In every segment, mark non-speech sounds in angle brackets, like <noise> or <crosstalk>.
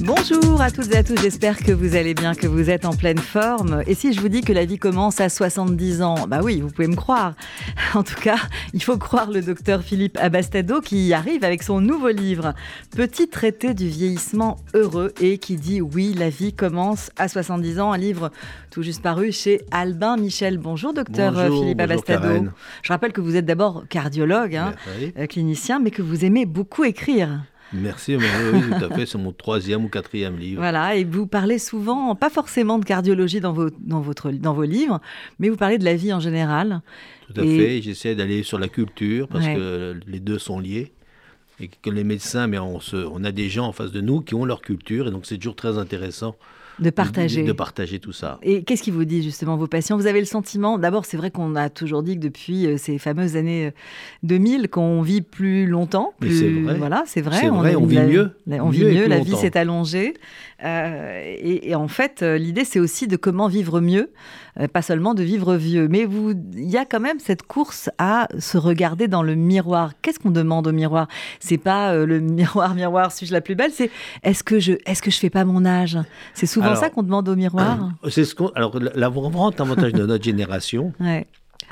Bonjour à toutes et à tous, j'espère que vous allez bien, que vous êtes en pleine forme. Et si je vous dis que la vie commence à 70 ans, bah oui, vous pouvez me croire. En tout cas, il faut croire le docteur Philippe Abastado qui arrive avec son nouveau livre, Petit traité du vieillissement heureux, et qui dit oui, la vie commence à 70 ans, un livre tout juste paru chez Albin Michel. Bonjour docteur Philippe Abastado. Je rappelle que vous êtes d'abord cardiologue, hein, euh, clinicien, mais que vous aimez beaucoup écrire. Merci, oui, tout à fait. C'est mon troisième ou quatrième livre. Voilà, et vous parlez souvent, pas forcément de cardiologie dans vos, dans votre, dans vos livres, mais vous parlez de la vie en général. Tout à fait. J'essaie d'aller sur la culture parce que les deux sont liés. Et que les médecins, mais on, se, on a des gens en face de nous qui ont leur culture, et donc c'est toujours très intéressant de partager. De, partager tout ça. Et qu'est-ce qui vous dit justement vos patients? Vous avez le sentiment, d'abord c'est vrai qu'on a toujours dit que depuis euh, ces fameuses années 2000 euh, qu'on vit plus longtemps. Plus, c'est vrai. Voilà, c'est vrai. C'est vrai, on, vit mieux. on vit mieux, la vie s'est allongée. Euh, et, en fait, l'idée c'est aussi de comment vivre mieux, pas seulement de vivre vieux. Mais il y a quand même cette course à se regarder dans le miroir. Qu'est-ce qu'on demande au miroir? C'est pas le <laughs> miroir, miroir, suis-je la plus belle? C'est est-ce que je, est-ce que je fais pas mon âge? C'est souvent c'est ça qu'on demande au miroir C'est ce qu'on. Alors, grand avantage de notre génération,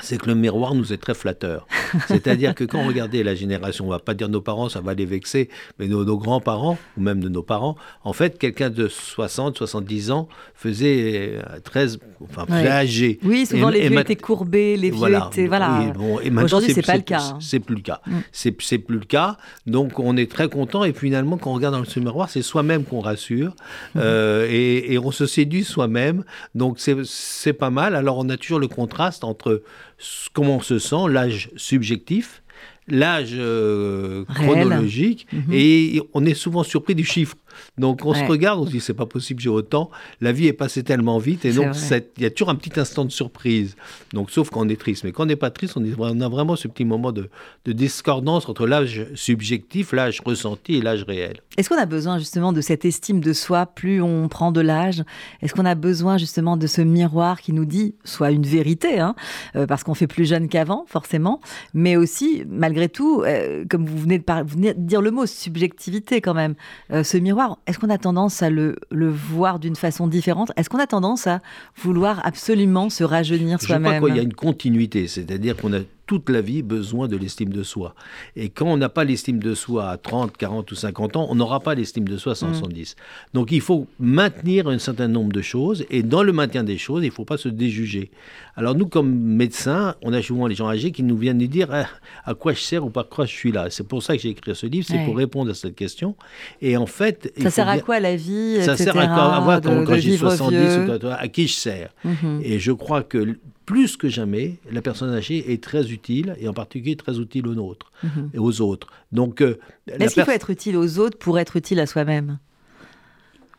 c'est que le miroir nous est très flatteur. <laughs> C'est-à-dire que quand on regardait la génération, on va pas dire nos parents, ça va les vexer, mais nos, grands-parents, ou même de nos parents, en fait, quelqu'un de 60, 70 ans faisait 13, euh, enfin, plus âgé. Oui, souvent les vieux étaient courbés, les vieux étaient. Voilà. Aujourd'hui, c'est pas le cas. Hein. C'est plus le cas. Mm. C'est plus le cas. Donc, on est très content. Et finalement, quand on regarde dans ce miroir, c'est soi-même qu'on rassure. Mm. Euh, et, et on se séduit soi-même. Donc, c'est pas mal. Alors, on a toujours le contraste entre comment on se sent, l'âge subjectif, l'âge euh, chronologique, mhm. et on est souvent surpris du chiffre. Donc on se regarde, on se dit c'est pas possible, j'ai autant. La vie est passée tellement vite et donc il y a toujours un petit instant de surprise. Donc sauf quand on est triste, mais quand on n'est pas triste, on, a vraiment ce petit moment de, discordance entre l'âge subjectif, l'âge ressenti et l'âge réel. Est-ce qu'on a besoin justement de cette estime de soi plus on prend de l'âge? Est-ce qu'on a besoin justement de ce miroir qui nous dit soit une vérité, hein, euh, parce qu'on fait plus jeune qu'avant forcément, mais aussi malgré tout, euh, comme vous venez, de dire le mot subjectivité quand même, euh, ce miroir est-ce qu'on a tendance à le, voir d'une façon différente? Est-ce qu'on a tendance à vouloir absolument se rajeunir soi-même Je crois qu'il y a une continuité, c'est-à-dire qu'on a toute la vie besoin de l'estime de soi. Et quand on n'a pas l'estime de soi à 30, 40 ou 50 ans, on n'aura pas l'estime de soi à 70. Mm. Donc il faut maintenir un certain nombre de choses, et dans le maintien des choses, il ne faut pas se déjuger. Alors nous, comme médecins, on a souvent les gens âgés qui nous viennent nous dire ah, à quoi je sers ou par quoi je suis là. C'est pour ça que j'ai écrit ce livre, c'est pour répondre à cette question. Et en fait... Ça sert à quoi la vie Ça sert à quoi quand, j'ai 70 ou à qui je sers mm-hmm. Et je crois que plus que jamais, la personne âgée est très utile, et en particulier très utile aux nôtres mhm. et aux autres. Donc, euh, est-ce qu'il faut être utile aux autres pour être utile à soi-même?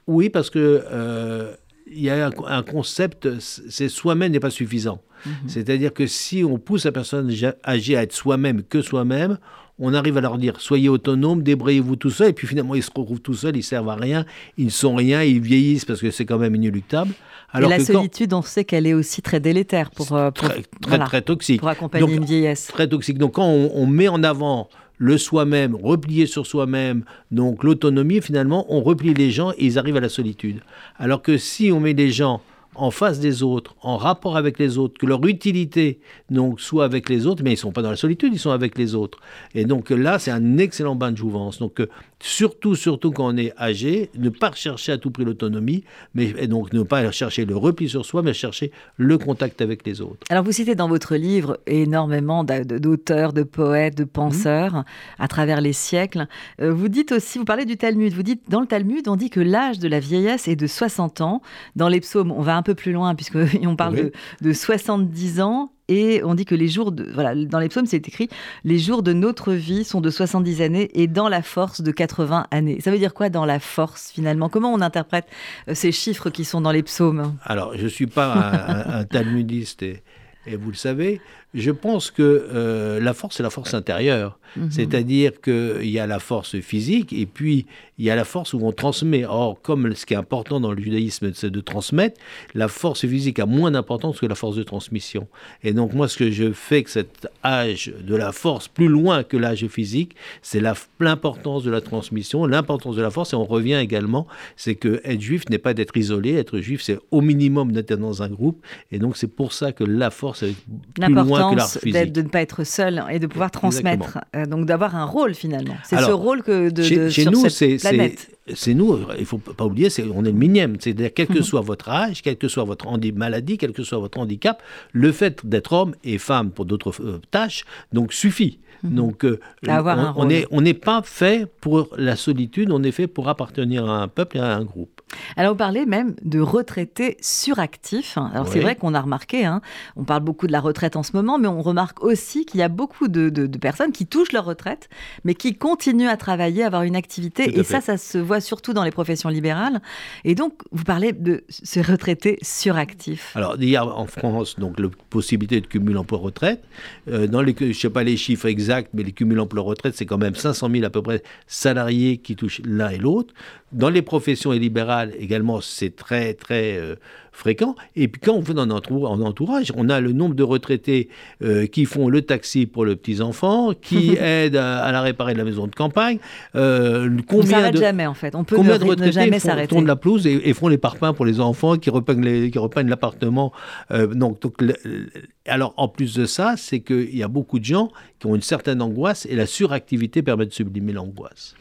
Oui, parce que euh, il y a un, concept, c'est soi-même n'est pas suffisant. Mhm. C'est-à-dire que si on pousse la personne âgée à être soi-même que soi-même, on arrive à leur dire soyez autonome, débrouillez-vous tout seul, et puis finalement ils se retrouvent tout seuls, ils servent à rien, ils ne sont rien, ils vieillissent parce que c'est quand même inéluctable. Alors et la solitude, on sait qu'elle est aussi très délétère pour, euh, très, très, toxique. Pour accompagner une vieillesse. Très toxique. Donc quand on, met en avant le soi-même, replier sur soi-même, donc l'autonomie, finalement, on replie les gens et ils arrivent à la solitude. Alors que si on met les gens en face des autres, en rapport avec les autres, que leur utilité donc soit avec les autres, mais ils ne sont pas dans la solitude, ils sont avec les autres. Et donc là, c'est un excellent bain de jouvence. Donc euh, surtout, surtout quand on est âgé, ne pas rechercher à tout prix l'autonomie, mais et donc ne pas chercher le repli sur soi, mais chercher le contact avec les autres. Alors vous citez dans votre livre énormément d'auteurs, de poètes, de penseurs à travers les siècles. Euh, vous dites aussi, vous parlez du Talmud, vous dites dans le Talmud, on dit que l'âge de la vieillesse est de 60 ans. Dans les psaumes, on va un peu plus loin, puisqu'on <laughs> parle de, de 70 ans. Et on dit que les jours de, voilà, dans les psaumes, c'est écrit, les jours de notre vie sont de 70 années et dans la force de 80 années. Ça veut dire quoi dans la force finalement? Comment on interprète euh, ces chiffres qui sont dans les psaumes? Alors, je ne suis pas un, talmudiste et, et, vous le savez, Je pense que euh, la force, c'est la force intérieure. Mhm. C'est-à-dire qu'il y a la force physique et puis il y a la force où on transmet. Or, comme ce qui est important dans le judaïsme, c'est de transmettre, la force physique a moins d'importance que la force de transmission. Et donc, moi, ce que je fais que cet âge de la force, plus loin que l'âge physique, c'est l'importance de la transmission, l'importance de la force. Et on revient également, c'est que être juif n'est pas d'être isolé. Être juif, c'est au minimum d'être dans un groupe. Et donc, c'est pour ça que la force est plus loin de ne pas être seul et de pouvoir transmettre. Euh, donc, d'avoir un rôle finalement. C'est ce rôle que de, chez, sur nous, cette planète c'est nous, il faut pas oublier, on est le minième. C'est-à-dire, quel que mhm. soit votre âge, quel que soit votre maladie, quel que soit votre handicap, le fait d'être homme et femme pour d'autres euh, tâches, donc suffit. Mhm. Donc, euh, on n'est on pas fait pour la solitude, on est fait pour appartenir à un peuple et à un groupe. Alors, vous parlez même de retraités suractifs. Alors, c'est vrai qu'on a remarqué, hein, on parle beaucoup de la retraite en ce moment, mais on remarque aussi qu'il y a beaucoup de, personnes qui touchent leur retraite, mais qui continuent à travailler, à avoir une activité. et ça, ça se voit surtout dans les professions libérales. Et donc, vous parlez de ces retraités suractifs. Alors, il y a en France donc la possibilité de cumul emploi-retraite. Euh, dans les, je ne sais pas les chiffres exacts, mais les cumuls emploi-retraite, c'est quand même 500 000 à peu près salariés qui touchent l'un et l'autre. Dans les professions libérales également, c'est très très euh, fréquent. Et puis quand on fait dans notre entourage, on a le nombre de retraités euh, qui font le taxi pour les petits enfants, qui <laughs> aident à, la réparer de la maison de campagne. Euh, combien on jamais en fait. On peut combien de retraités jamais s'arrêter. Tournent la pelouse et, font les parpaings pour les enfants, qui repeignent qui repeignent l'appartement. donc, donc alors en plus de ça, c'est qu'il y a beaucoup de gens qui ont une certaine angoisse et la suractivité permet de sublimer l'angoisse.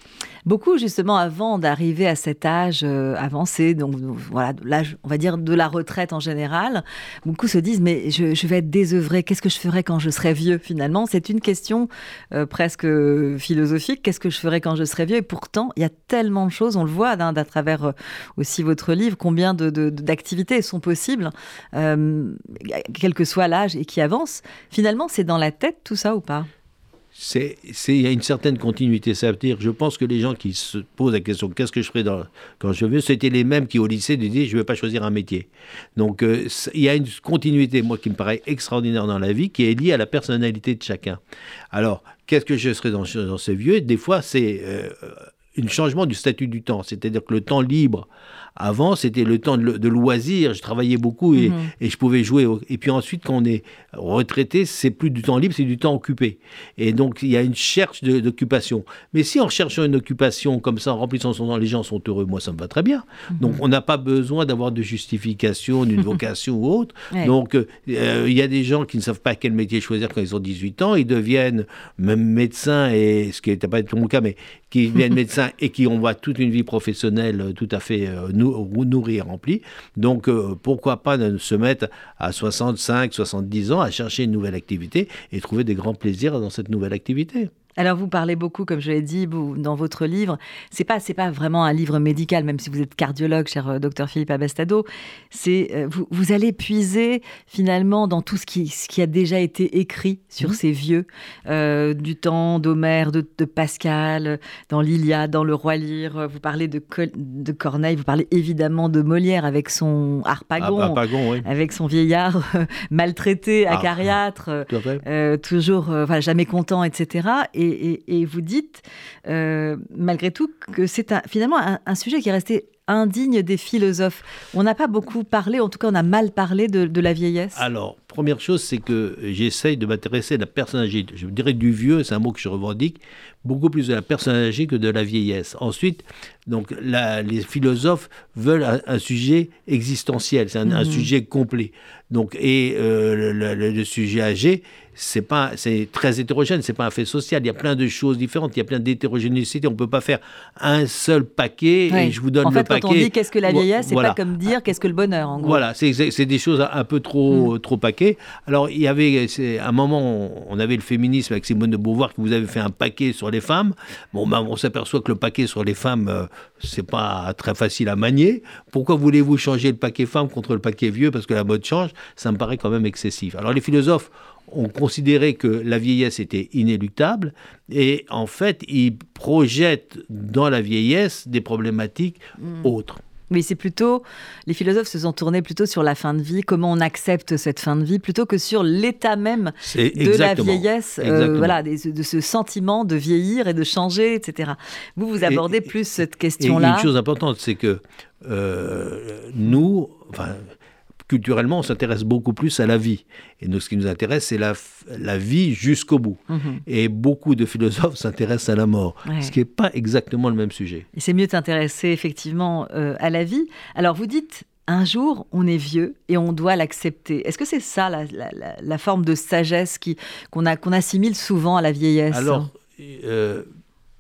Beaucoup, justement, avant d'arriver à cet âge euh, avancé, donc voilà, l'âge, on va dire, de la retraite en général, beaucoup se disent Mais je, vais être désœuvré, qu'est-ce que je ferai quand je serai vieux Finalement, c'est une question euh, presque philosophique qu'est-ce que je ferai quand je serai vieux? Et pourtant, il y a tellement de choses, on le voit hein, à travers euh, aussi votre livre, combien d'activités de, sont possibles, quel que soit l'âge et qui avance. Finalement, c'est dans la tête tout ça ou pas? C'est, il y a une certaine continuité. Ça dire, je pense que les gens qui se posent la question qu'est-ce que je ferai quand je veux, c'était les mêmes qui au lycée disaient je ne vais pas choisir un métier. Donc euh, il y a une continuité, moi, qui me paraît extraordinaire dans la vie, qui est liée à la personnalité de chacun. Alors, qu'est-ce que je serai dans, dans ce vieux? Des fois, c'est euh, un changement du statut du temps. C'est-à-dire que le temps libre avant, c'était le temps de, loisir. Je travaillais beaucoup et, mhm. et, je pouvais jouer. Et puis ensuite, quand on est retraité, c'est plus du temps libre, c'est du temps occupé. Et donc, il y a une cherche d'occupation. Mais si en cherchant une occupation comme ça, en remplissant son temps, les gens sont heureux, moi, ça me va très bien. Mhm. Donc, on n'a pas besoin d'avoir de justification, d'une <laughs> vocation ou autre. Donc, euh, il y a des gens qui ne savent pas quel métier choisir quand ils ont 18 ans. Ils deviennent même médecins, et ce qui n'était pas tout mon cas, mais qui deviennent <laughs> médecins et qui ont toute une vie professionnelle tout à fait euh, nourri et rempli. Donc euh, pourquoi pas se mettre à 65, 70 ans à chercher une nouvelle activité et trouver des grands plaisirs dans cette nouvelle activité. Alors vous parlez beaucoup, comme je l'ai dit, dans votre livre. C'est pas c'est pas vraiment un livre médical, même si vous êtes cardiologue, cher euh, docteur Philippe Abastado. C'est euh, vous, vous, allez puiser finalement dans tout ce qui, ce qui a déjà été écrit sur mmh. ces vieux euh, du temps d'Homère, de, Pascal, dans l'Iliade, dans le Roi Lyre. Vous parlez de, de Corneille, vous parlez évidemment de Molière avec son Harpagon, avec son vieillard maltraité, ah, acariâtre, toujours jamais content, etc. Et et, vous dites, euh, malgré tout, que c'est finalement un, sujet qui est resté indigne des philosophes. On n'a pas beaucoup parlé, en tout cas on a mal parlé de, la vieillesse. Alors, première chose, c'est que j'essaye de m'intéresser à la personne âgée. Je dirais du vieux, c'est un mot que je revendique, beaucoup plus de la personne âgée que de la vieillesse. Ensuite, donc, les philosophes veulent un, sujet existentiel, c'est un, mhm. sujet complet. Donc, et euh, le, sujet âgé, c'est pas, c'est très hétérogène, c'est pas un fait social. Il y a plein de choses différentes, il y a plein d'hétérogénéité. On peut pas faire un seul paquet et je vous donne en fait, le paquet. Quand on dit qu'est-ce que la vieillesse, c'est pas comme dire qu'est-ce que le bonheur. En gros. Voilà, c'est des choses un peu trop, mm. trop paquet. Alors il y avait, à un moment, on avait le féminisme avec Simone de Beauvoir qui vous avait fait un paquet sur les femmes. Bon, ben, on s'aperçoit que le paquet sur les femmes, euh, c'est pas très facile à manier. Pourquoi voulez-vous changer le paquet femme contre le paquet vieux? Parce que la mode change Ça me paraît quand même excessif. Alors les philosophes ont considéré que la vieillesse était inéluctable et en fait, ils projettent dans la vieillesse des problématiques mm. autres. Oui, c'est plutôt, les philosophes se sont tournés plutôt sur la fin de vie, comment on accepte cette fin de vie, plutôt que sur l'état même de la vieillesse, euh, voilà, de, ce sentiment de vieillir et de changer, etc. Vous, vous abordez plus cette question-là. Une chose importante, c'est que euh, nous, enfin, culturellement, on s'intéresse beaucoup plus à la vie. Et nous, ce qui nous intéresse, c'est la, la vie jusqu'au bout. Mhm. Et beaucoup de philosophes <laughs> s'intéressent à la mort, ce qui n'est pas exactement le même sujet. Et c'est mieux s'intéresser effectivement euh, à la vie. Alors, vous dites, un jour, on est vieux et on doit l'accepter. Est-ce que c'est ça la, la, forme de sagesse qu'on qu'on assimile souvent à la vieillesse? Alors, euh,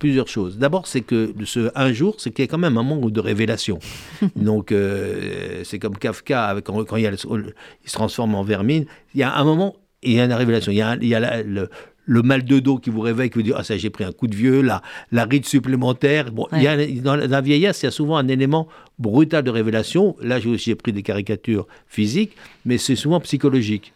plusieurs choses. D'abord, c'est que ce un jour, c'est qu'il y a quand même un moment de révélation. <laughs> Donc, euh, c'est comme Kafka, avec, quand, il, il, se transforme en vermine, il y a un moment, il y a une révélation. Il y a, il y a le, mal de dos qui vous réveille, qui vous dit Ah, ça, j'ai pris un coup de vieux, la, la ride supplémentaire. Bon, il y a, dans la vieillesse, il y a souvent un élément brutal de révélation. Là, j'ai aussi pris des caricatures physiques, mais c'est souvent psychologique.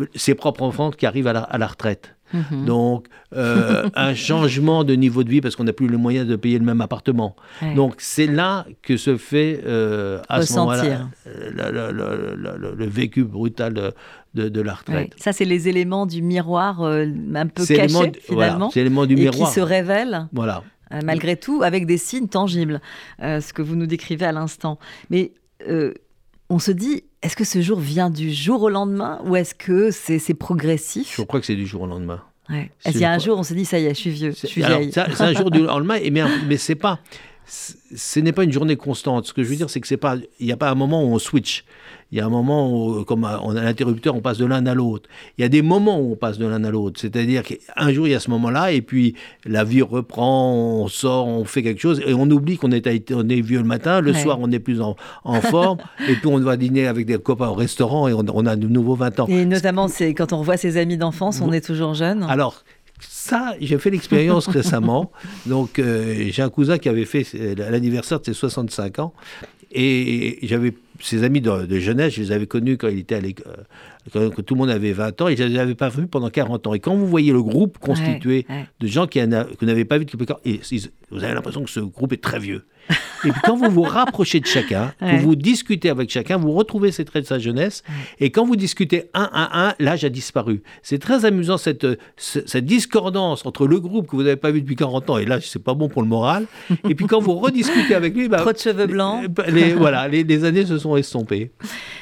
Euh, ses propres enfants qui arrivent à la retraite. Mhm. Donc, euh, un changement de niveau de vie parce qu'on n'a plus le moyen de payer le même appartement. Donc, c'est là que se fait euh, à ce moment-là le, vécu brutal de, la retraite. Ça, c'est les éléments du miroir euh, un peu cachés, finalement. c'est l'élément du et miroir. qui se révèlent. Voilà. malgré tout, avec des signes tangibles, ce que vous nous décrivez à l'instant. Mais on se dit, est-ce que ce jour vient du jour au lendemain ou est-ce que c'est progressif? Je crois que c'est du jour au lendemain. Ouais. Est-ce qu'il y a un jour on se dit, ça y est, je suis vieux, je suis vieille C'est un jour du lendemain, mais, mais c'est pas ce n'est pas une journée constante. Ce que je veux dire, c'est que c'est pas, il n'y a pas un moment où on switch. Il y a un moment où, comme on a l'interrupteur, on passe de l'un à l'autre. Il y a des moments où on passe de l'un à l'autre. C'est-à-dire qu'un jour, il y a ce moment-là, et puis la vie reprend, on sort, on fait quelque chose, et on oublie qu'on est, on est vieux le matin. Le soir, on n'est plus en, forme, <laughs> et puis on va dîner avec des copains au restaurant, et on, a de nouveau 20 ans. Et notamment, c'est quand on revoit ses amis d'enfance, on est toujours jeune. Alors, ça, j'ai fait l'expérience <laughs> récemment. Donc, euh, j'ai un cousin qui avait fait l'anniversaire de ses 65 ans. Et j'avais ses amis de, jeunesse, je les avais connus quand il était à l'école, quand, tout le monde avait 20 ans, et je ne les avais pas vus pendant 40 ans. Et quand vous voyez le groupe constitué de gens qui, que vous n'avez pas vu depuis et vous avez l'impression que ce groupe est très vieux. <laughs> Et puis quand vous vous rapprochez de chacun, que vous discutez avec chacun, vous retrouvez ces traits de sa jeunesse. Et quand vous discutez un à un, l'âge a disparu. C'est très amusant cette, cette discordance entre le groupe que vous n'avez pas vu depuis 40 ans, et là, c'est pas bon pour le moral. Et puis quand vous <laughs> rediscutez avec lui... Bah, Trop de cheveux blancs. Les, voilà, les, les, années se sont estompées. <laughs>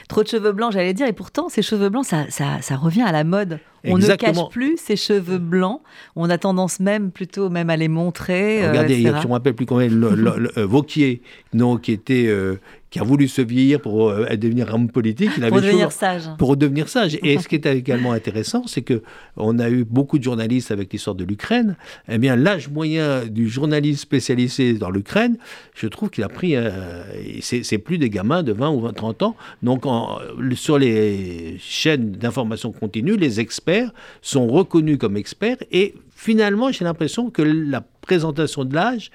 Trop de cheveux blancs, j'allais dire. Et pourtant, ces cheveux blancs, ça, ça, ça revient à la mode. On ne cache plus ses cheveux blancs. On a tendance même plutôt même à les montrer. Regardez, euh, je ne me rappelle plus combien, le, le, euh, Vauquier, non, qui était euh, qui a voulu se vieillir pour euh, devenir homme politique. Il pour devenir sage. Pour devenir sage. Et ce qui est également intéressant, c'est que on a eu beaucoup de journalistes avec l'histoire de l'Ukraine. Eh bien, l'âge moyen du journaliste spécialisé dans l'Ukraine, je trouve qu'il a pris. Euh, c'est plus des gamins de 20 ou 20, 30 ans. Donc, sur les chaînes d'information continue, les experts sont reconnus comme experts et finalement, j'ai l'impression que la présentation de l'âge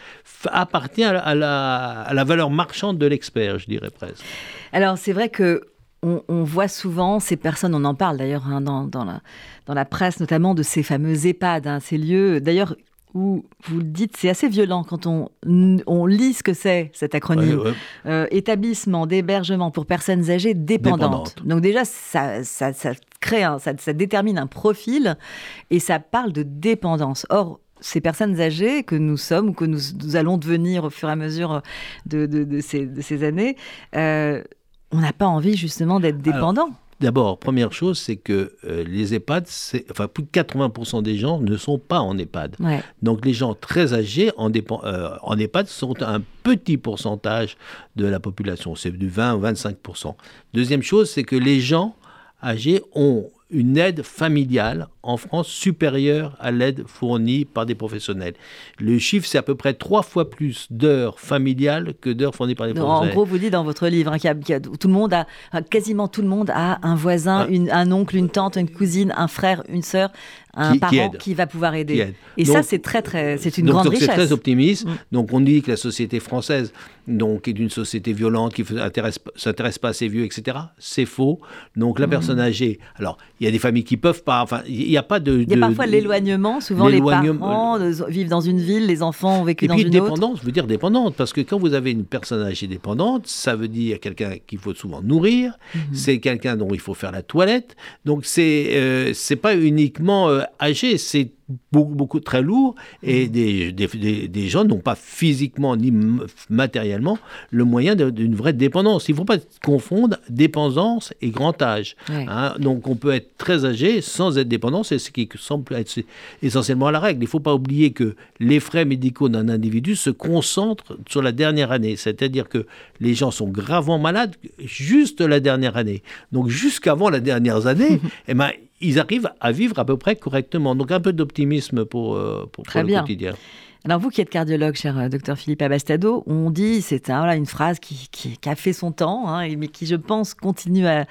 appartient à la, valeur marchande de l'expert, je dirais presque. Alors, c'est vrai que on, voit souvent ces personnes, on en parle d'ailleurs hein, dans, la, dans, la, presse, notamment de ces fameux EHPAD, hein, ces lieux, d'ailleurs, où vous le dites, c'est assez violent quand on, on lit ce que c'est, cet acronyme. Euh, établissement d'hébergement pour personnes âgées dépendantes. Donc déjà, ça, ça, ça crée, ça, ça, détermine un profil et ça parle de dépendance. Or, ces personnes âgées que nous sommes ou que nous, allons devenir au fur et à mesure de, de, ces, de ces, années, euh, on n'a pas envie justement d'être dépendant. D'abord, première chose, c'est que euh, les EHPAD, enfin plus de 80% des gens ne sont pas en EHPAD. Donc les gens très âgés en, euh, en, EHPAD sont un petit pourcentage de la population, c'est du 20 ou 25%. Deuxième chose, c'est que les gens âgés ont une aide familiale en France supérieure à l'aide fournie par des professionnels. Le chiffre, c'est à peu près trois fois plus d'heures familiales que d'heures fournies par des professionnels. En gros, vous dites dans votre livre hein, qu'il tout le monde a, quasiment tout le monde a un voisin, ah. un oncle, une tante, une cousine, un frère, une sœur, un parent qui, va pouvoir aider. Et ça, c'est très, très, c'est une grande richesse. C'est très optimiste. Mm. Donc, on dit que la société française, donc, est une société violente qui ne s'intéresse pas à ses vieux, etc. C'est faux. Donc, la mm. personne âgée, alors, il y a des familles qui peuvent pas. Enfin, il n'y a pas de. Il y a parfois l'éloignement. Souvent, les parents vivent dans une ville, les enfants ont vécu et dans puis, une dépendance, autre. je veux dire dépendante, parce que quand vous avez une personne âgée dépendante, ça veut dire quelqu'un qu'il faut souvent nourrir. Mhm. C'est quelqu'un dont il faut faire la toilette. Donc c'est euh, c'est pas uniquement euh, âgé, c'est beaucoup, beaucoup très lourd et des, des, des- des gens n'ont pas physiquement ni matériellement le moyen d'une vraie dépendance. Il ne faut pas confondre dépendance et grand âge. Ouais. hein. Donc on peut être très âgé sans être dépendant, c'est ce qui semble être essentiellement la règle. Il ne faut pas oublier que les frais médicaux d'un individu se concentrent sur la dernière année, c'est-à-dire que les gens sont gravement malades juste la dernière année. Donc jusqu'avant la dernière année, <laughs> eh ben, ils arrivent à vivre à peu près correctement. Donc un peu d'optimisme pour, euh, pour, Très pour le quotidien. Alors vous qui êtes cardiologue, cher euh, docteur Philippe Abastado, on dit, c'est voilà, une phrase qui, qui- qui a fait son temps, hein, mais qui je pense continue à,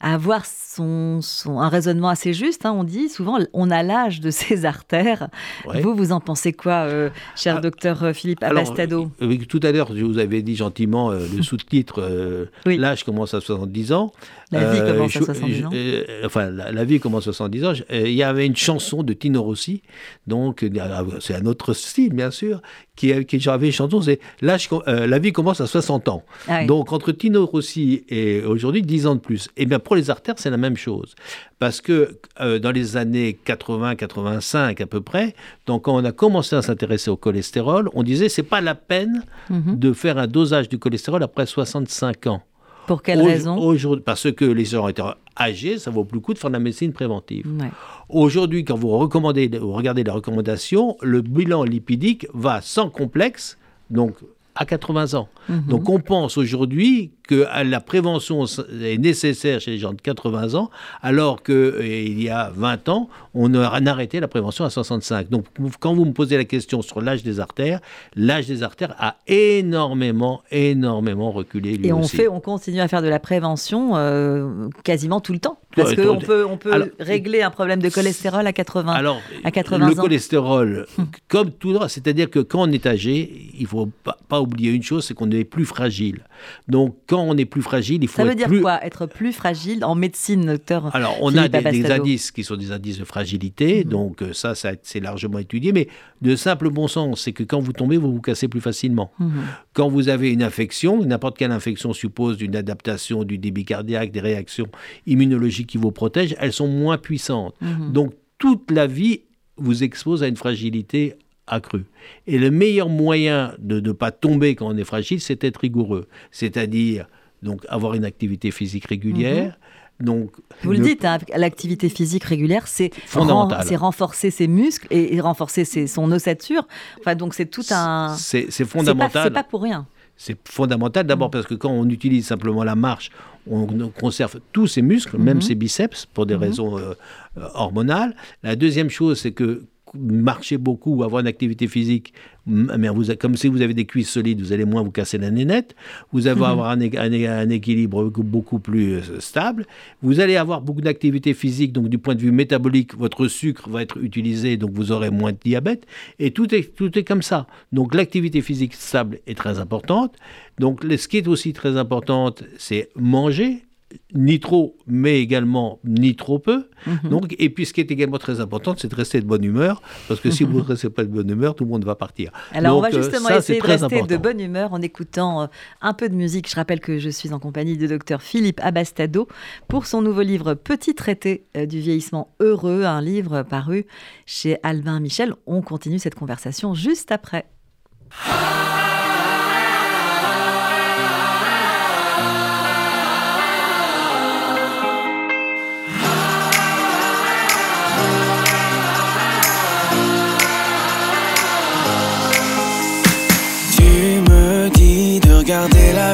à avoir son, son- un raisonnement assez juste. hein. On dit souvent, on a l'âge de ses <laughs> artères. Ouais. Vous, vous en pensez quoi, euh, cher Ah, docteur euh, Philippe Alors, Abastado euh, oui, tout à l'heure, je vous avais dit gentiment euh, le <laughs> sous-titre euh, Oui. L'âge commence à 70 ans. La vie Euh, commence à je- 70 ans. euh, enfin, la, la vie commence à 70 ans. Euh, Il y avait une chanson de Tino Rossi, donc euh, c'est un autre style, bien sûr, qui, qui j'avais une chanson, c'est L'âge euh, La vie commence à 60 ans. Ah oui. Donc, entre Tino Rossi et aujourd'hui, 10 ans de plus. Et bien, pour les artères, c'est la même chose. Parce que euh, dans les années 80-85 à peu près, donc quand on a commencé à s'intéresser au cholestérol, on disait c'est pas la peine Mhm. de faire un dosage du cholestérol après 65 ans. Pour quelle Au- raison? aujourd'hui- Parce que les gens étaient âgés, ça vaut plus le coup de faire de la médecine préventive. Ouais. Aujourd'hui, quand vous, recommandez, vous regardez les recommandations, le bilan lipidique va sans complexe, donc à 80 ans. Mhm. Donc on pense aujourd'hui que à la prévention est nécessaire chez les gens de 80 ans, alors qu'il y a 20 ans, on a arrêté la prévention à 65. Donc quand vous me posez la question sur l'âge des artères, l'âge des artères a énormément, énormément reculé. lui Et on, aussi. fait, on continue à faire de la prévention euh, quasiment tout le temps. Parce qu'on peut, on peut Alors- régler un problème de cholestérol à 80. Alors, à 80 le ans. cholestérol, comme tout le c'est-à-dire que quand on est âgé, il faut pas, pas oublier une chose, c'est qu'on est plus fragile. Donc, quand on est plus fragile, il faut Ça veut être dire plus... quoi Être plus fragile en médecine, docteur Alors, on Philippe a des, indices qui sont des indices de fragilité, Mhm. donc euh, ça, ça c'est largement étudié, mais de simple bon sens, c'est que quand vous tombez, vous vous cassez plus facilement. Mhm. Quand vous avez une infection, n'importe quelle infection suppose une adaptation du débit cardiaque, des réactions immunologiques qui vous protègent, elles sont moins puissantes. Mhm. Donc toute la vie vous expose à une fragilité accrue. Et le meilleur moyen de ne pas tomber quand on est fragile, c'est être rigoureux. C'est-à-dire donc avoir une activité physique régulière. Donc, Mhm. Vous le dites, hein, l'activité physique régulière, c'est Fondamental. c'est renforcer ses muscles et, et renforcer ses- son ossature. Enfin, donc c'est tout un. C'est c'est C'est pas, fondamental. c'est pas pour rien. C'est fondamental d'abord Mm. parce que quand on utilise simplement la marche, on conserve tous ses muscles, même Mhm. ses biceps, pour des Mhm. raisons euh, euh, hormonales. La deuxième chose, c'est que marcher beaucoup ou avoir une activité physique, mais vous, comme si vous avez des cuisses solides, vous allez moins vous casser la nénette. Vous allez Mhm. avoir un, é- un équilibre beaucoup- plus euh, stable. Vous allez avoir beaucoup d'activité physique, donc du point de vue métabolique, votre sucre va être utilisé, donc vous aurez moins de diabète. Et tout est, tout est comme ça. Donc l'activité physique stable est très importante. Donc ce qui est aussi très importante, c'est manger, ni trop, mais également ni trop peu. Mhm. Donc, et puis ce qui est également très important, c'est de rester de bonne humeur, parce que si vous ne restez pas de bonne humeur, tout le monde va partir. Alors, on va euh, justement ça, essayer de rester de bonne humeur en écoutant euh, un peu de musique. Je rappelle que je suis en compagnie du docteur Philippe Abastado pour son nouveau livre Petit traité euh, du vieillissement heureux, un livre paru chez Albin Michel. On continue cette conversation juste après.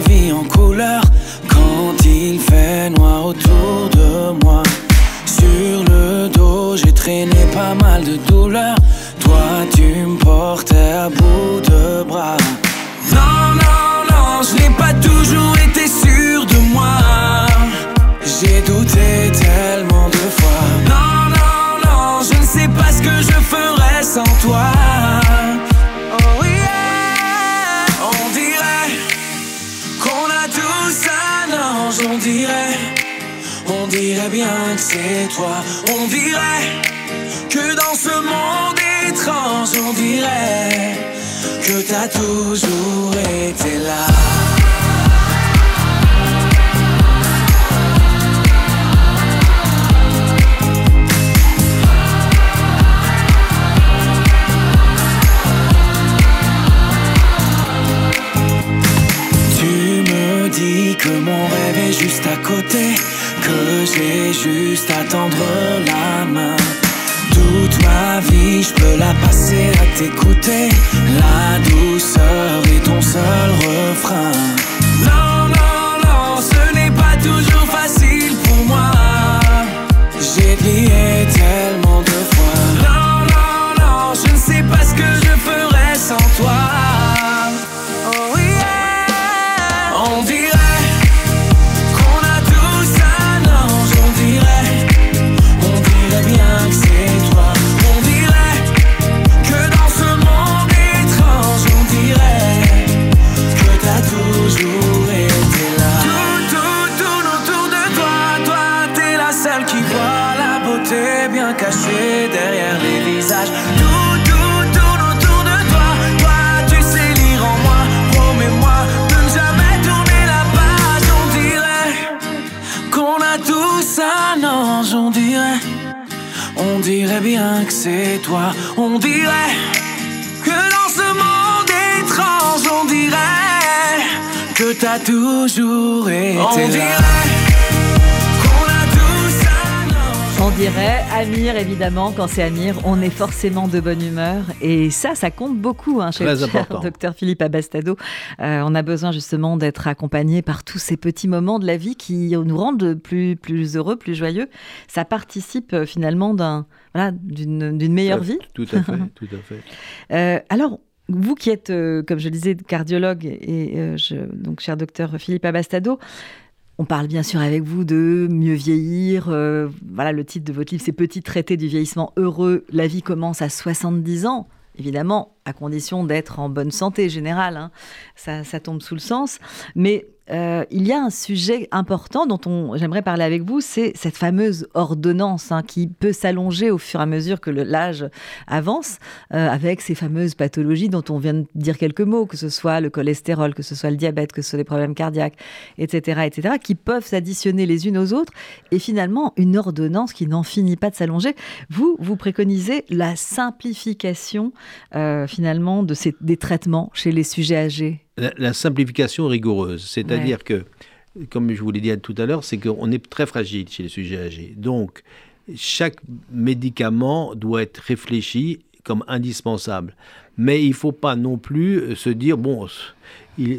Vie en couleur quand il fait noir autour de moi. Sur le dos, j'ai traîné pas mal de douleurs. Toi, tu me portais à bout de bras. Non, non, non, je n'ai pas toujours été sûr de moi. J'ai douté tellement de fois. Non, non, non, je ne sais pas ce que je ferais sans toi. On dirait, on dirait bien que c'est toi. On dirait que dans ce monde étrange, on dirait que t'as toujours été là. Que j'ai juste à tendre la main. Toute ma vie, je peux la passer à t'écouter. La douceur est ton seul refrain. Non, non, non, ce n'est pas toujours facile pour moi. J'ai plié Amir, évidemment, quand c'est Amir, on est forcément de bonne humeur. Et ça, ça compte beaucoup hein, chez Très le cher docteur Philippe Abastado. Euh, on a besoin justement d'être accompagné par tous ces petits moments de la vie qui nous rendent plus, plus heureux, plus joyeux. Ça participe euh, finalement d'un, voilà, d'une, d'une meilleure vie. Tout à fait, <laughs> tout à fait. Euh, alors, vous qui êtes, euh, comme je le disais, cardiologue et je, donc cher docteur Philippe Abastado, on parle bien sûr avec vous de mieux vieillir. euh, voilà, le titre de votre livre, c'est Petit traité du vieillissement heureux. La vie commence à 70 ans. Évidemment, à condition d'être en bonne santé générale, hein. ça, tombe sous le sens. Mais euh, il y a un sujet important dont on, j'aimerais parler avec vous, c'est cette fameuse ordonnance hein, qui peut s'allonger au fur et à mesure que l'âge avance, euh, avec ces fameuses pathologies dont on vient de dire quelques mots, que ce soit le cholestérol, que ce soit le diabète, que ce soit les problèmes cardiaques, etc., etc., qui peuvent s'additionner les unes aux autres, et finalement une ordonnance qui n'en finit pas de s'allonger. Vous, vous préconisez la simplification euh, finalement de ces, des traitements chez les sujets âgés? La, la simplification rigoureuse, c'est-à-dire que, comme je vous l'ai dit tout à l'heure, c'est qu'on est très fragile chez les sujets âgés. Donc, chaque médicament doit être réfléchi comme indispensable. Mais il ne faut pas non plus euh, se dire, bon,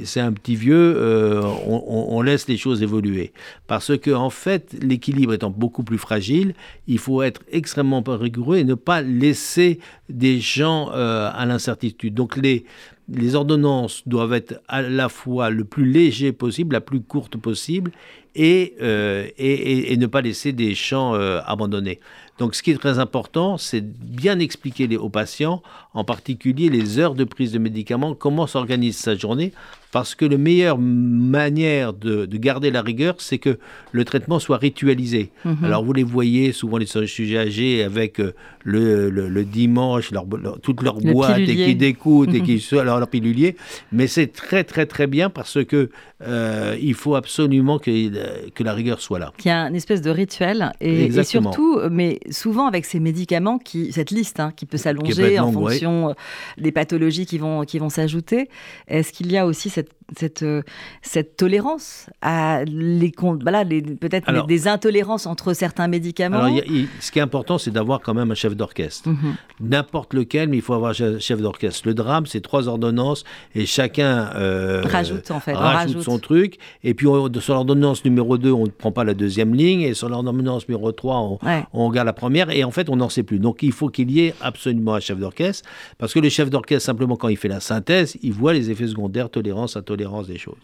c'est un petit vieux, euh, on, laisse les choses évoluer. Parce que, en fait, l'équilibre étant beaucoup plus fragile, il faut être extrêmement rigoureux et ne pas laisser des gens euh, à l'incertitude. Donc, les ordonnances doivent être à la fois le plus léger possible, la plus courte possible, et, euh, et, et- et ne pas laisser des champs euh, abandonnés. Donc ce qui est très important, c'est bien expliquer les- aux patients, en particulier les heures de prise de médicaments, comment s'organise sa journée, parce que la meilleure manière de, de garder la rigueur, c'est que le traitement soit ritualisé. Mhm. Alors vous les voyez souvent les sujets âgés avec euh, le, le- le dimanche, leur, leur- toute leur Le boîte et qui découpent et Mhm. qui sont alors leur pilulier, mais c'est très très très bien parce que euh, il faut absolument que, que la rigueur soit là. Qui a une espèce de rituel et, surtout, euh, mais souvent avec ces médicaments, qui, cette liste hein, qui peut s'allonger en ouais. fonction euh, des pathologies qui vont, qui vont s'ajouter. Est-ce qu'il y a aussi cette, cette, euh, cette tolérance à les, voilà, les- peut-être des intolérances entre certains médicaments Alors y a- ce qui est important, c'est d'avoir quand même un chef d'orchestre. Mhm. N'importe lequel, mais il faut avoir un chef d'orchestre. Le drame, c'est trois ordonnances et chacun euh, Rajoute, en fait, rajoute, rajoute. son truc. Et puis on- sur l'ordonnance numéro 2, on ne prend pas la deuxième ligne. Et sur l'ordonnance numéro 3, on, Ouais. on regarde la première. Et en fait, on n'en sait plus. Donc il faut qu'il y ait absolument un chef d'orchestre. Parce que le chef d'orchestre, simplement, quand il fait la synthèse, il voit les effets secondaires, tolérance, intolérance des choses.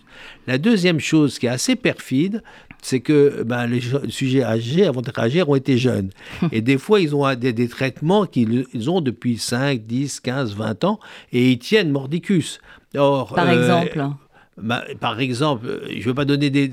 La deuxième chose qui est assez perfide, c'est que ben, les sujets âgés, avant d'être âgés, ont été jeunes. <laughs> Et des fois, ils ont des, des traitements qu'ils ils ont depuis 5, 10, 15, 20 ans et ils tiennent mordicus. Or, Par euh, exemple par exemple, euh, je ne veux pas donner des.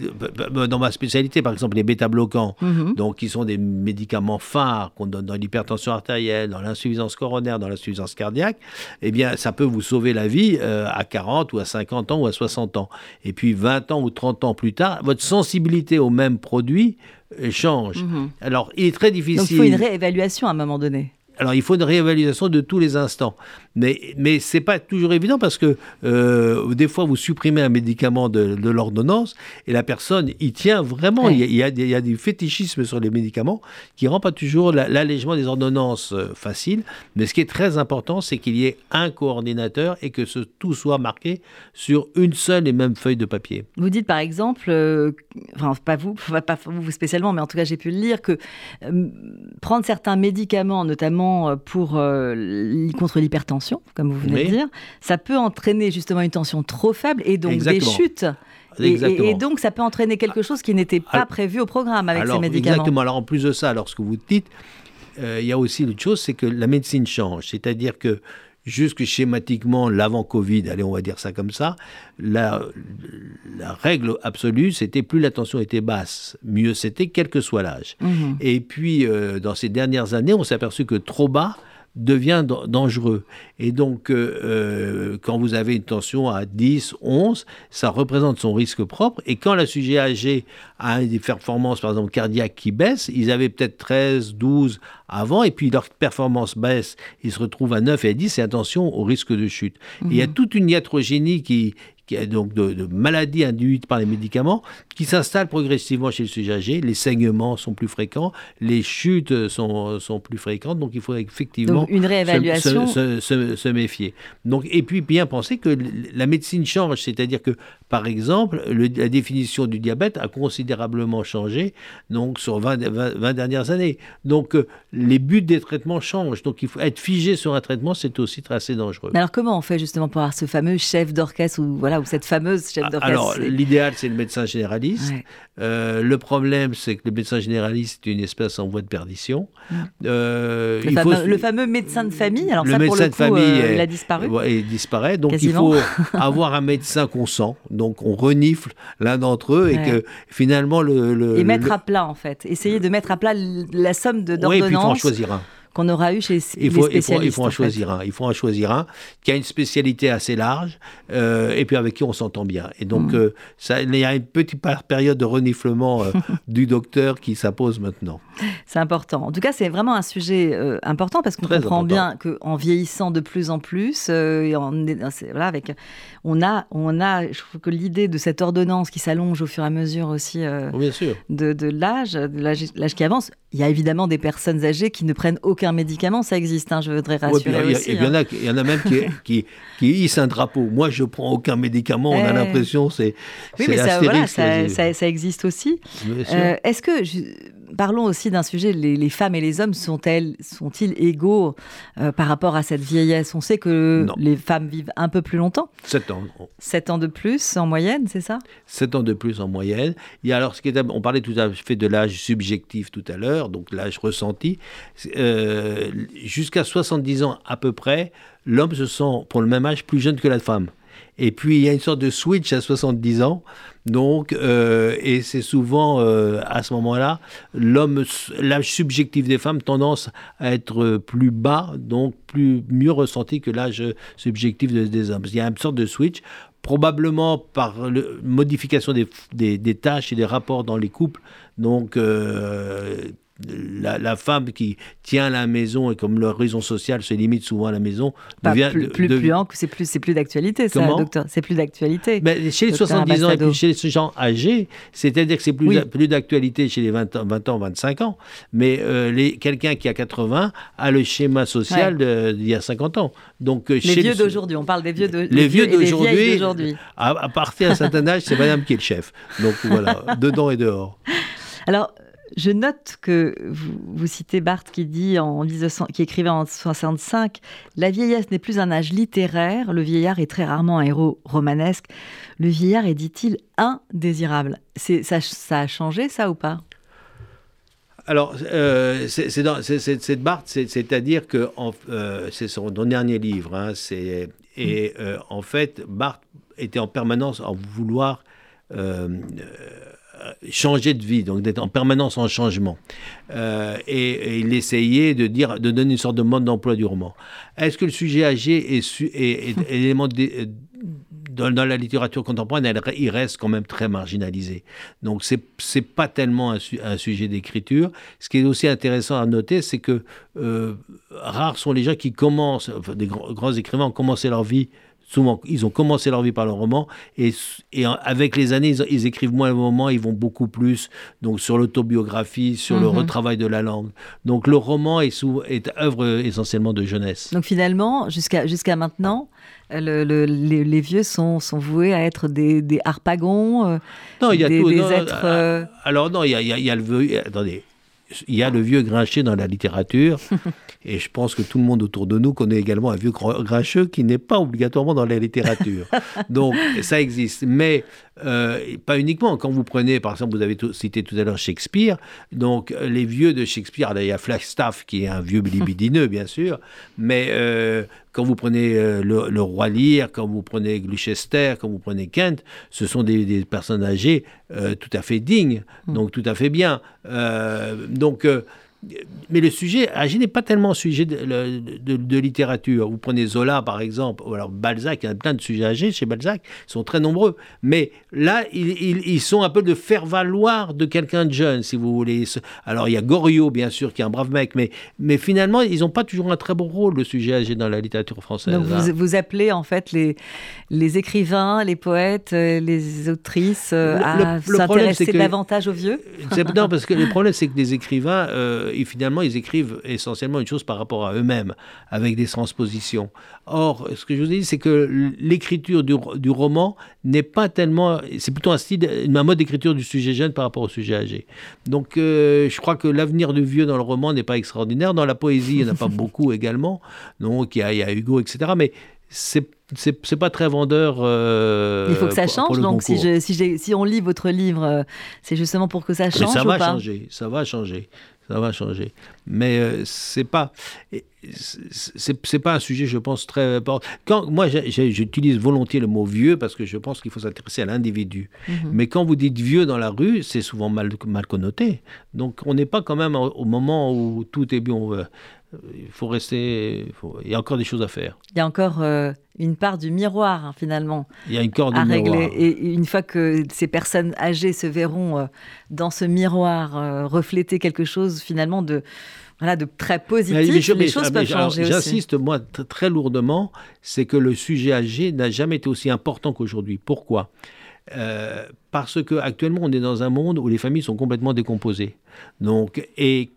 Dans ma spécialité, par exemple, les bêta-bloquants, Mhm. donc qui sont des médicaments phares qu'on donne dans l'hypertension artérielle, dans l'insuffisance coronaire, dans l'insuffisance cardiaque, eh bien, ça peut vous sauver la vie euh, à 40 ou à 50 ans ou à 60 ans. Et puis 20 ans ou 30 ans plus tard, votre sensibilité au même produit euh, change. Mhm. Alors, il est très difficile. Donc il faut une réévaluation à un moment donné. Alors, il faut une réévaluation de tous les instants. Mais, mais ce n'est pas toujours évident parce que euh, des fois, vous supprimez un médicament de, de l'ordonnance et la personne y tient vraiment. Il, y a, il, y a, des- il y a du fétichisme sur les médicaments qui ne rend pas toujours la- l'allègement des ordonnances euh, facile. Mais ce qui est très important, c'est qu'il y ait un coordinateur et que ce, tout soit marqué sur une seule et même feuille de papier. Vous dites par exemple, euh, enfin pas vous, pas vous spécialement, mais en tout cas j'ai pu le lire, que prendre certains médicaments, notamment euh, pour euh, contre l'hypertension, comme vous venez de dire, ça peut entraîner justement une tension trop faible et donc Exactement. des chutes. Et, et- Exactement. et donc ça peut entraîner quelque chose qui n'était pas Alors- prévu au programme avec Alors, ces médicaments. Exactement. Alors, en plus de ça, lorsque vous dites, euh, il y a aussi une chose, c'est que la médecine change. C'est-à-dire que jusque schématiquement, l'avant Covid, allez, on va dire ça comme ça, la, la règle absolue, c'était plus la tension était basse, mieux c'était, quel que soit l'âge. Mhm. Et puis, euh, dans ces dernières années, on s'est aperçu que trop bas devient dan- dangereux. Et donc, euh, euh, quand vous avez une tension à 10, 11, ça représente son risque propre. Et quand la sujet âgé a des performances, par exemple, cardiaques qui baissent, ils avaient peut-être 13, 12 avant, et puis leur performance baisse, ils se retrouvent à 9 et à 10, et attention au risque de chute. Et Il y a toute une iatrogénie qui, qui donc de, de maladies induites par les médicaments qui s'installe progressivement chez le sujet âgé. Les saignements sont plus fréquents, les chutes sont, sont plus fréquentes, donc il faut effectivement Donc une se- réévaluation. se, se- se méfier. Donc, et puis bien penser que la médecine change, c'est-à-dire que, par exemple, le- la définition du diabète a considérablement changé donc, sur 20, 20 20 dernières années. Donc, euh, les buts des traitements changent. Donc, il faut être figé sur un traitement, c'est aussi très assez dangereux. Mais alors comment on fait justement pour avoir ce fameux chef d'orchestre ou voilà ou cette fameuse chef d'orchestre Alors, l'idéal, c'est le médecin généraliste. Ouais. Euh, le problème, c'est que le médecin généraliste est une espèce en voie de perdition. Euh, le, il fameux, faut- le fameux médecin de famille, alors le ça pour médecin le de coup, famille euh, est- il a disparu. Il disparaît. Donc Quasiment. il faut <laughs> avoir un médecin qu'on sent. Donc on renifle l'un d'entre eux et que finalement le. le- Et mettre à plat en fait, essayer de mettre à plat la somme de Oui, et puis il faut en d'ordonnances choisir un. Qu'on aura eu chez les Il faut, il faut, spécialistes. il faut en choisir un. Il faut en choisir un qui a une spécialité assez large euh, et puis avec qui on s'entend bien. Et Mm. donc, euh, ça, il y a une petite période de reniflement euh, <laughs> du docteur qui s'impose maintenant. C'est important. En tout cas, c'est vraiment un sujet euh, important parce qu'on comprend important. bien qu'en vieillissant de plus en plus, euh, et en, c'est- voilà, avec, on a, on a, je trouve que l'idée de cette ordonnance qui s'allonge au fur et à mesure aussi euh, Bien sûr. de, de l'âge l'âge qui avance. Il y a évidemment des personnes âgées qui ne prennent aucun médicament, ça existe. hein, je voudrais Ouais, rassurer il y a- aussi. il hein. il y en a même qui, qui, qui hissent un drapeau. Moi, je prends aucun médicament. On a Eh. l'impression c'est Oui, mais ça, Astérix, voilà, ça, c'est- ça- ça existe aussi. Euh, Est-ce que, je- parlons aussi d'un sujet, les, les femmes et les hommes sont-elles, sont-ils égaux euh, par rapport à cette vieillesse? On sait que Non. les femmes vivent un peu plus longtemps, 7 ans. 7 ans de plus en moyenne, c'est ça? 7 ans de plus en moyenne. A alors ce qui est, on parlait tout à fait de l'âge subjectif tout à l'heure, donc l'âge ressenti. Euh, Jusqu'à 70 ans à peu près, l'homme se sent pour le même âge plus jeune que la femme. Et puis il y a une sorte de switch à 70 ans, donc euh, et c'est souvent euh, à ce moment-là l'âge subjectif des femmes tendance à être plus bas, donc plus mieux ressenti que l'âge subjectif de- des hommes. Il y a une sorte de switch probablement par modification des tâches et des rapports dans les couples. Donc, euh, la, la femme qui tient la maison et comme leur raison sociale se limite souvent à la maison, Pas devient... plus, plus, de- plus en- c'est plus, c'est plus d'actualité, ça, Comment? docteur. C'est plus d'actualité. chez les Docteur 70 ans et puis chez les gens âgés, c'est-à-dire que c'est plus, Oui. plus d'actualité chez les 20 ans, 20 ans, 25 ans. Mais euh, les- quelqu'un qui a 80 a le schéma social d'il y a 50 ans. Donc, euh, les chez vieux d'aujourd'hui, on parle des vieux de, les vieux les d'aujourd'hui. à, à partir d'un certain âge, c'est madame qui est le chef. Donc voilà, <laughs> dedans et dehors. Alors, je note que vous, vous citez Barthes qui dit en 1900 qui écrivait en 65 La vieillesse n'est plus un âge littéraire, le vieillard est très rarement un héros romanesque. Le vieillard est, dit-il, indésirable. C'est, ça, ça a changé, ça ou pas? Alors, euh, c'est de Barthes, c'est- c'est-à-dire que euh, c'est son dernier livre. hein, et euh, en fait, Barthes était en permanence en vouloir euh, changer de vie, donc d'être en permanence en changement. et, il essayait de dire, de donner une sorte de mode d'emploi du roman. Est-ce que le sujet âgé est, est, est élément de, dans, la littérature contemporaine, il reste quand même très marginalisé. Donc, ce n'est pas tellement un, sujet d'écriture. Ce qui est aussi intéressant à noter, c'est que euh, rares sont les gens qui commencent, des grands, écrivains ont commencé leur vie souvent, ils ont commencé leur vie par le roman et, et avec les années, ils, écrivent moins le roman, ils vont beaucoup plus donc sur l'autobiographie, sur le mhm. retravail de la langue. Donc le roman est, sous, est œuvre essentiellement de jeunesse. Donc finalement, jusqu'à jusqu'à maintenant, les, vieux sont, sont voués à être des, des harpagons, euh, non, y a des, tout, êtres. Euh, alors non, il y a, y a, le. Attendez, il y a le vieux grinché dans la littérature. <laughs> et je pense que tout le monde autour de nous connaît également un vieux grincheux qui n'est pas obligatoirement dans la littérature. <laughs> Donc, ça existe. Mais euh, pas uniquement. Quand vous prenez, par exemple, vous avez cité tout à l'heure Shakespeare. Donc, les vieux de Shakespeare, il y a Flagstaff qui est un vieux bilibidineux, bien sûr. Mais euh, quand vous prenez euh, le, roi Lear, quand vous prenez Gloucester, quand vous prenez Kent, ce sont des, personnes âgées tout à fait dignes, mm. donc tout à fait bien. donc, mais le sujet âgé n'est pas tellement un sujet de, littérature. Vous prenez Zola, par exemple, ou alors Balzac, il y a plein de sujets âgés chez Balzac, ils sont très nombreux. Mais là, ils, sont un peu de faire-valoir de quelqu'un de jeune, si vous voulez. Alors, il y a Goriot, bien sûr, qui est un brave mec, mais, mais finalement, ils n'ont pas toujours un très bon rôle, le sujet âgé, dans la littérature française. Donc, vous, hein. vous, appelez, en fait, les, les écrivains, les poètes, euh, les autrices euh, à s'intéresser davantage aux vieux? Non, parce que le problème, c'est que les écrivains... Euh, et finalement, ils écrivent essentiellement une chose par rapport à eux-mêmes, avec des transpositions. Or, ce que je vous ai dit, c'est que l'écriture du, roman n'est pas tellement. C'est plutôt un style, un mode d'écriture du sujet jeune par rapport au sujet âgé. Donc, euh, je crois que l'avenir du vieux dans le roman n'est pas extraordinaire. Dans la poésie, il n'y en a pas <laughs> beaucoup également. Donc, il y, a, il y a Hugo, etc. Mais c'est c'est pas très vendeur. Euh, il faut que ça change. Donc, si, je, si, si, on lit votre livre, euh, c'est justement pour que ça change. Mais ça va changer. Ça va changer ça va changer. Mais euh, c'est pas c'est pas un sujet, je pense, très important. Quand, moi, j'utilise volontiers le mot vieux parce que je pense qu'il faut s'intéresser à l'individu. Mhm. Mais quand vous dites vieux dans la rue, c'est souvent mal, mal connoté. Donc, on n'est pas quand même au, moment où tout est bien. Euh, il faut rester. il y a encore des choses à faire. Il y a encore euh, une part du miroir, hein, finalement. Il y a une corde à régler. Et une fois que ces personnes âgées se verront euh, dans ce miroir euh, refléter quelque chose, finalement, de. Voilà, de très positif, les, choses peuvent changer J'insiste, moi, très lourdement, c'est que le sujet âgé n'a jamais été aussi important qu'aujourd'hui. Pourquoi? Parce qu'actuellement, on est dans un monde où les familles sont complètement décomposées. Donc, et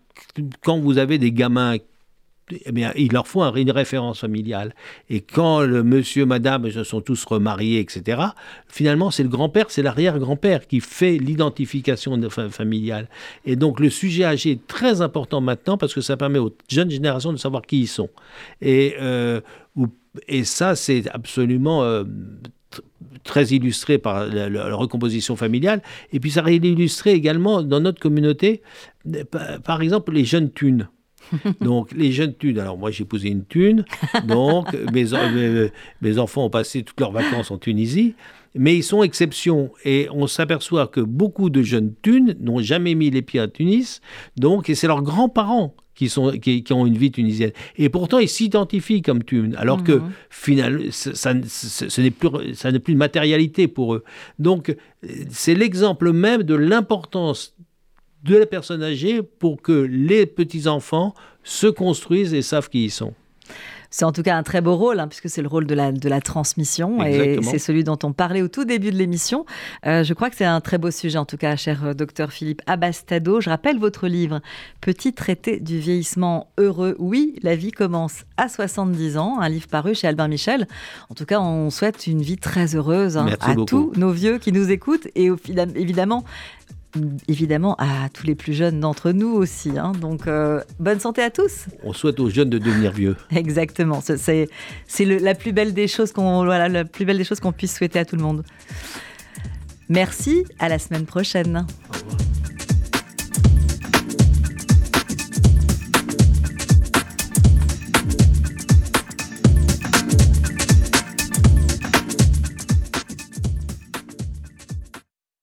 quand vous avez des gamins eh bien, il leur faut une référence familiale. Et quand le monsieur, madame se sont tous remariés, etc., finalement, c'est le grand-père, c'est l'arrière-grand-père qui fait l'identification familiale. Et donc, le sujet âgé est très important maintenant parce que ça permet aux jeunes générations de savoir qui ils sont. Et, euh, ça, c'est absolument... Euh, très illustré par la, recomposition familiale, et puis ça est illustré également dans notre communauté, par exemple les jeunes thunes. <laughs> donc, les jeunes thunes. Alors, moi, j'ai posé une thune. Donc, mes, mes, enfants ont passé toutes leurs vacances en Tunisie. Mais ils sont exceptions. Et on s'aperçoit que beaucoup de jeunes thunes n'ont jamais mis les pieds à Tunis. Donc, et c'est leurs grands-parents qui, sont, qui, ont une vie tunisienne. Et pourtant, ils s'identifient comme thunes, alors que mhm. finalement, ça, n'est plus, ça plus de matérialité pour eux. Donc, c'est l'exemple même de l'importance de la personne âgée pour que les petits-enfants se construisent et savent qui ils sont. C'est en tout cas un très beau rôle, hein, puisque c'est le rôle de la, de la transmission, et c'est celui dont on parlait au tout début de l'émission. Euh, je crois que c'est un très beau sujet, en tout cas, cher euh, docteur Philippe Abastado. Je rappelle votre livre, Petit traité du vieillissement heureux. Oui, la vie commence à 70 ans, un livre paru chez Albin Michel. En tout cas, on souhaite une vie très heureuse hein, à tous nos vieux qui nous écoutent, et évidemment, évidemment à tous les plus jeunes d'entre nous aussi. Hein. Donc, euh, bonne santé à tous. On souhaite aux jeunes de devenir vieux. <laughs> Exactement. C'est la plus belle des choses qu'on voilà, la plus belle des choses qu'on puisse souhaiter à tout le monde. Merci. À la semaine prochaine.